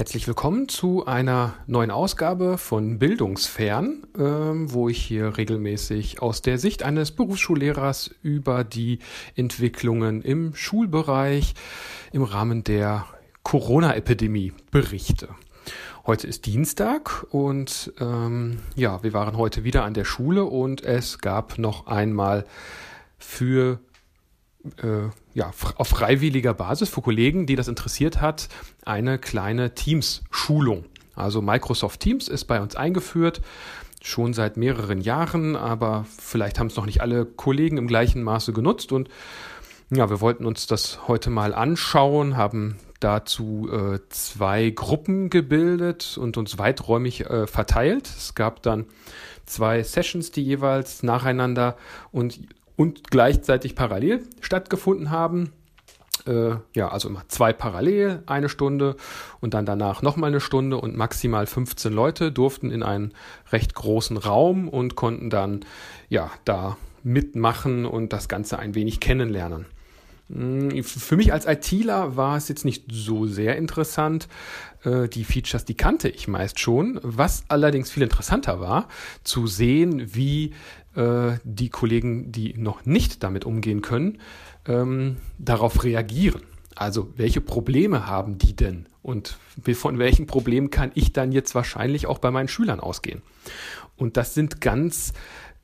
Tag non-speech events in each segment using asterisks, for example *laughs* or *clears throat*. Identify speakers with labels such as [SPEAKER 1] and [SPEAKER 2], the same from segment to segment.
[SPEAKER 1] Herzlich willkommen zu einer neuen Ausgabe von Bildungsfern, ähm, wo ich hier regelmäßig aus der Sicht eines Berufsschullehrers über die Entwicklungen im Schulbereich im Rahmen der Corona-Epidemie berichte. Heute ist Dienstag und ähm, ja, wir waren heute wieder an der Schule und es gab noch einmal für ja, auf freiwilliger Basis für Kollegen, die das interessiert hat, eine kleine Teams-Schulung. Also Microsoft Teams ist bei uns eingeführt, schon seit mehreren Jahren, aber vielleicht haben es noch nicht alle Kollegen im gleichen Maße genutzt und ja, wir wollten uns das heute mal anschauen, haben dazu äh, zwei Gruppen gebildet und uns weiträumig äh, verteilt. Es gab dann zwei Sessions, die jeweils nacheinander und und gleichzeitig parallel stattgefunden haben. Äh, ja, also immer zwei parallel, eine Stunde und dann danach nochmal eine Stunde und maximal 15 Leute durften in einen recht großen Raum und konnten dann ja da mitmachen und das Ganze ein wenig kennenlernen. Hm, für mich als ITler war es jetzt nicht so sehr interessant. Äh, die Features, die kannte ich meist schon. Was allerdings viel interessanter war, zu sehen, wie äh, die Kollegen, die noch nicht damit umgehen können, ähm, darauf reagieren. Also welche Probleme haben die denn? Und von welchen Problemen kann ich dann jetzt wahrscheinlich auch bei meinen Schülern ausgehen? Und das sind ganz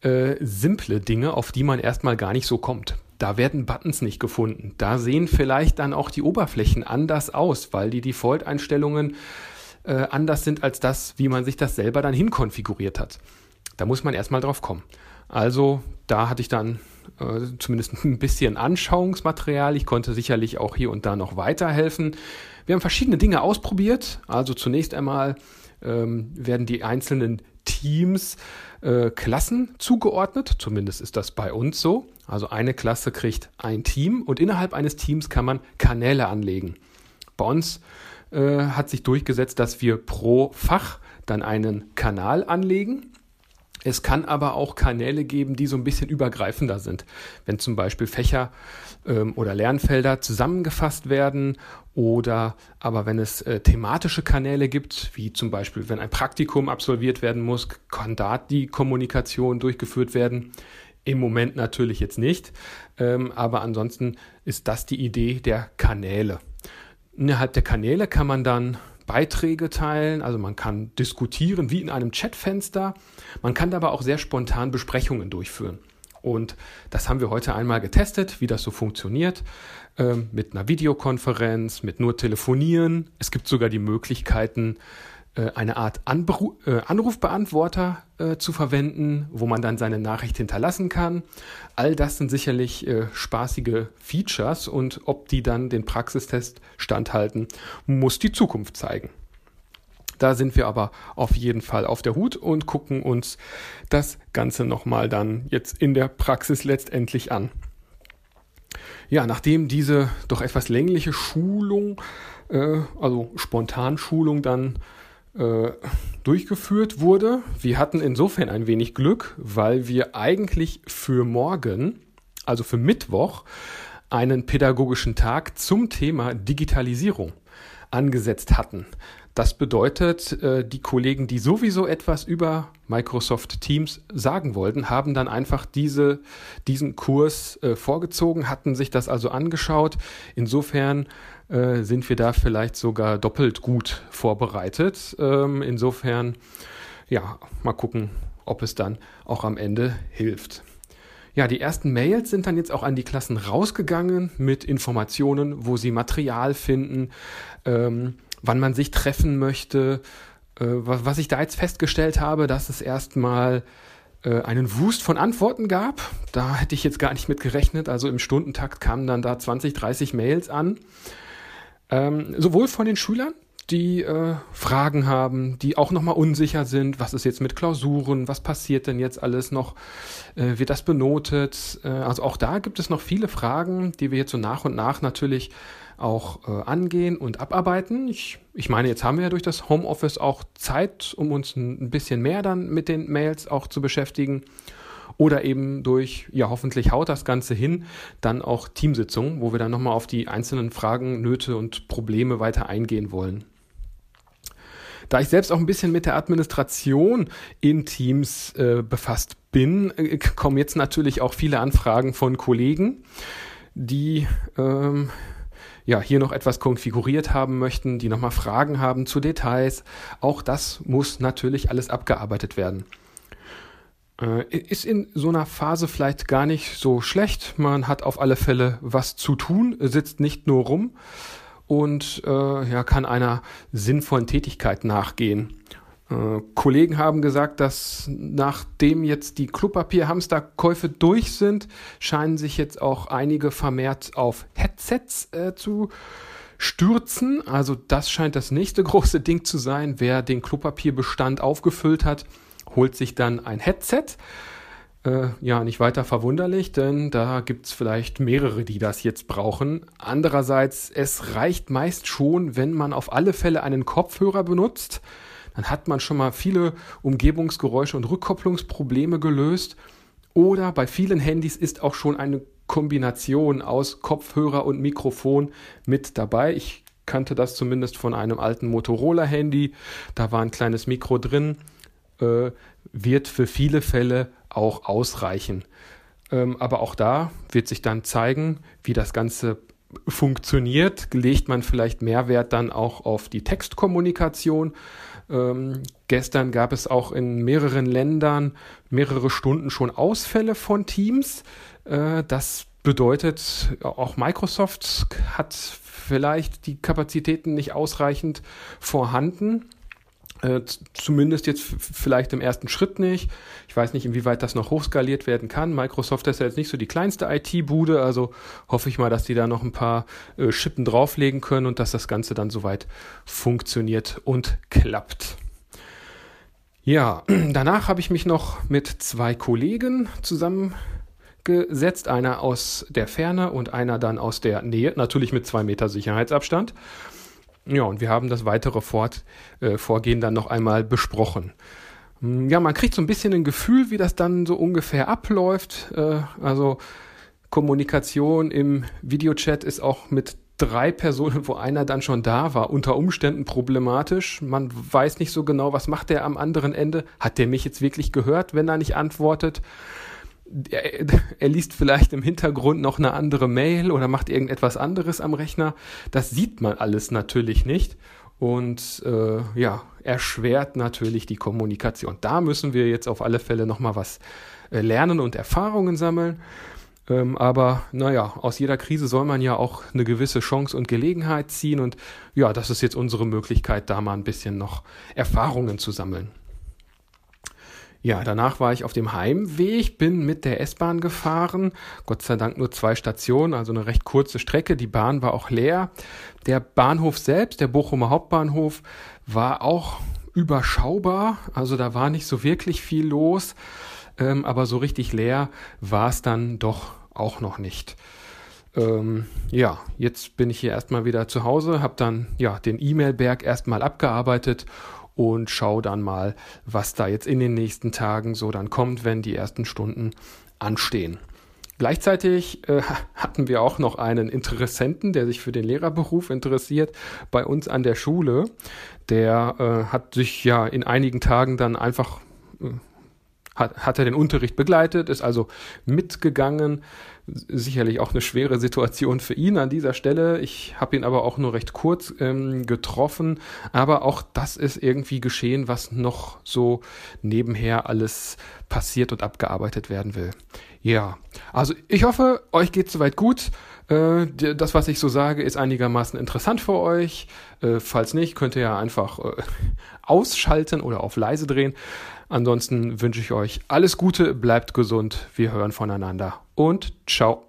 [SPEAKER 1] äh, simple Dinge, auf die man erstmal gar nicht so kommt. Da werden Buttons nicht gefunden. Da sehen vielleicht dann auch die Oberflächen anders aus, weil die Default-Einstellungen äh, anders sind als das, wie man sich das selber dann hinkonfiguriert hat. Da muss man erstmal drauf kommen. Also da hatte ich dann äh, zumindest *laughs* ein bisschen Anschauungsmaterial. Ich konnte sicherlich auch hier und da noch weiterhelfen. Wir haben verschiedene Dinge ausprobiert. Also zunächst einmal ähm, werden die einzelnen Teams äh, Klassen zugeordnet. Zumindest ist das bei uns so. Also eine Klasse kriegt ein Team und innerhalb eines Teams kann man Kanäle anlegen. Bei uns äh, hat sich durchgesetzt, dass wir pro Fach dann einen Kanal anlegen es kann aber auch Kanäle geben, die so ein bisschen übergreifender sind. Wenn zum Beispiel Fächer ähm, oder Lernfelder zusammengefasst werden oder aber wenn es äh, thematische Kanäle gibt, wie zum Beispiel wenn ein Praktikum absolviert werden muss, kann da die Kommunikation durchgeführt werden. Im Moment natürlich jetzt nicht, ähm, aber ansonsten ist das die Idee der Kanäle. Innerhalb der Kanäle kann man dann Beiträge teilen, also man kann diskutieren wie in einem Chatfenster. Man kann aber auch sehr spontan Besprechungen durchführen. Und das haben wir heute einmal getestet, wie das so funktioniert. Ähm, mit einer Videokonferenz, mit nur Telefonieren. Es gibt sogar die Möglichkeiten, eine Art Anbru äh, Anrufbeantworter äh, zu verwenden, wo man dann seine Nachricht hinterlassen kann. All das sind sicherlich äh, spaßige Features und ob die dann den Praxistest standhalten, muss die Zukunft zeigen. Da sind wir aber auf jeden Fall auf der Hut und gucken uns das Ganze nochmal dann jetzt in der Praxis letztendlich an. Ja, nachdem diese doch etwas längliche Schulung, äh, also Spontanschulung dann äh, durchgeführt wurde. Wir hatten insofern ein wenig Glück, weil wir eigentlich für morgen, also für Mittwoch, einen pädagogischen Tag zum Thema Digitalisierung angesetzt hatten. Das bedeutet, äh, die Kollegen, die sowieso etwas über Microsoft Teams sagen wollten, haben dann einfach diese, diesen Kurs äh, vorgezogen, hatten sich das also angeschaut. Insofern äh, sind wir da vielleicht sogar doppelt gut vorbereitet. Ähm, insofern, ja, mal gucken, ob es dann auch am Ende hilft. Ja, die ersten Mails sind dann jetzt auch an die Klassen rausgegangen mit Informationen, wo sie Material finden. Ähm, wann man sich treffen möchte. Äh, was ich da jetzt festgestellt habe, dass es erstmal äh, einen Wust von Antworten gab. Da hätte ich jetzt gar nicht mit gerechnet. Also im Stundentakt kamen dann da 20, 30 Mails an. Ähm, sowohl von den Schülern, die äh, Fragen haben, die auch nochmal unsicher sind, was ist jetzt mit Klausuren, was passiert denn jetzt alles noch, wird das benotet. Also auch da gibt es noch viele Fragen, die wir jetzt so nach und nach natürlich auch äh, angehen und abarbeiten. Ich, ich meine, jetzt haben wir ja durch das Homeoffice auch Zeit, um uns ein bisschen mehr dann mit den Mails auch zu beschäftigen. Oder eben durch, ja, hoffentlich haut das Ganze hin, dann auch Teamsitzungen, wo wir dann nochmal auf die einzelnen Fragen, Nöte und Probleme weiter eingehen wollen. Da ich selbst auch ein bisschen mit der Administration in Teams äh, befasst bin, äh, kommen jetzt natürlich auch viele Anfragen von Kollegen, die ähm, ja, hier noch etwas konfiguriert haben möchten, die nochmal Fragen haben zu Details. Auch das muss natürlich alles abgearbeitet werden. Äh, ist in so einer Phase vielleicht gar nicht so schlecht. Man hat auf alle Fälle was zu tun, sitzt nicht nur rum und äh, ja, kann einer sinnvollen Tätigkeit nachgehen. Äh, Kollegen haben gesagt, dass nachdem jetzt die Klopapier-Hamsterkäufe durch sind, scheinen sich jetzt auch einige vermehrt auf Headsets äh, zu stürzen. Also das scheint das nächste *laughs* große Ding zu sein. Wer den Klopapierbestand aufgefüllt hat, holt sich dann ein Headset. Äh, ja, nicht weiter verwunderlich, denn da gibt es vielleicht mehrere, die das jetzt brauchen. Andererseits, es reicht meist schon, wenn man auf alle Fälle einen Kopfhörer benutzt dann hat man schon mal viele Umgebungsgeräusche und Rückkopplungsprobleme gelöst. Oder bei vielen Handys ist auch schon eine Kombination aus Kopfhörer und Mikrofon mit dabei. Ich kannte das zumindest von einem alten Motorola-Handy. Da war ein kleines Mikro drin. Äh, wird für viele Fälle auch ausreichen. Ähm, aber auch da wird sich dann zeigen, wie das Ganze funktioniert. Legt man vielleicht Mehrwert dann auch auf die Textkommunikation. Ähm, gestern gab es auch in mehreren Ländern mehrere Stunden schon Ausfälle von Teams. Äh, das bedeutet, auch Microsoft hat vielleicht die Kapazitäten nicht ausreichend vorhanden. Äh, zumindest jetzt vielleicht im ersten Schritt nicht. Ich weiß nicht, inwieweit das noch hochskaliert werden kann. Microsoft ist ja jetzt nicht so die kleinste IT-Bude, also hoffe ich mal, dass die da noch ein paar äh, Schippen drauflegen können und dass das Ganze dann soweit funktioniert und klappt. Ja, *clears throat* danach habe ich mich noch mit zwei Kollegen zusammengesetzt, einer aus der Ferne und einer dann aus der Nähe, natürlich mit zwei Meter Sicherheitsabstand. Ja, und wir haben das weitere Fort, äh, Vorgehen dann noch einmal besprochen. Hm, ja, man kriegt so ein bisschen ein Gefühl, wie das dann so ungefähr abläuft. Äh, also Kommunikation im Videochat ist auch mit drei Personen, wo einer dann schon da war, unter Umständen problematisch. Man weiß nicht so genau, was macht der am anderen Ende. Hat der mich jetzt wirklich gehört, wenn er nicht antwortet? Er, *laughs* er, liest vielleicht im Hintergrund noch eine andere Mail oder macht irgendetwas anderes am Rechner. Das sieht man alles natürlich nicht und äh, ja, erschwert natürlich die Kommunikation. Da müssen wir jetzt auf alle Fälle nochmal was äh, lernen und Erfahrungen sammeln. Ähm, aber naja, aus jeder Krise soll man ja auch eine gewisse Chance und Gelegenheit ziehen und ja, das ist jetzt unsere Möglichkeit, da mal ein bisschen noch Erfahrungen zu sammeln. Ja, danach war ich auf dem Heimweg, bin mit der S-Bahn gefahren. Gott sei Dank nur zwei Stationen, also eine recht kurze Strecke. Die Bahn war auch leer. Der Bahnhof selbst, der Bochumer Hauptbahnhof, war auch überschaubar. Also da war nicht so wirklich viel los. Ähm, aber so richtig leer war es dann doch auch noch nicht. Ähm, ja, jetzt bin ich hier erstmal wieder zu Hause, habe dann ja den E-Mail-Berg erstmal abgearbeitet und schau dann mal, was da jetzt in den nächsten Tagen so dann kommt, wenn die ersten Stunden anstehen. Gleichzeitig äh, *laughs* hatten wir auch noch einen Interessenten, der sich für den Lehrerberuf interessiert, bei uns an der Schule. Der äh, hat sich ja in einigen Tagen dann einfach, äh, hat, hat er den Unterricht begleitet, ist also mitgegangen, sicherlich auch eine schwere Situation für ihn an dieser Stelle. Ich habe ihn aber auch nur recht kurz ähm, getroffen. Aber auch das ist irgendwie geschehen, was noch so nebenher alles passiert und abgearbeitet werden will. Ja, also ich hoffe, euch geht soweit gut. Äh, das, was ich so sage, ist einigermaßen interessant für euch. Äh, falls nicht, könnt ihr ja einfach äh, *laughs* ausschalten oder auf leise drehen. Ansonsten wünsche ich euch alles Gute, bleibt gesund, wir hören voneinander und ciao.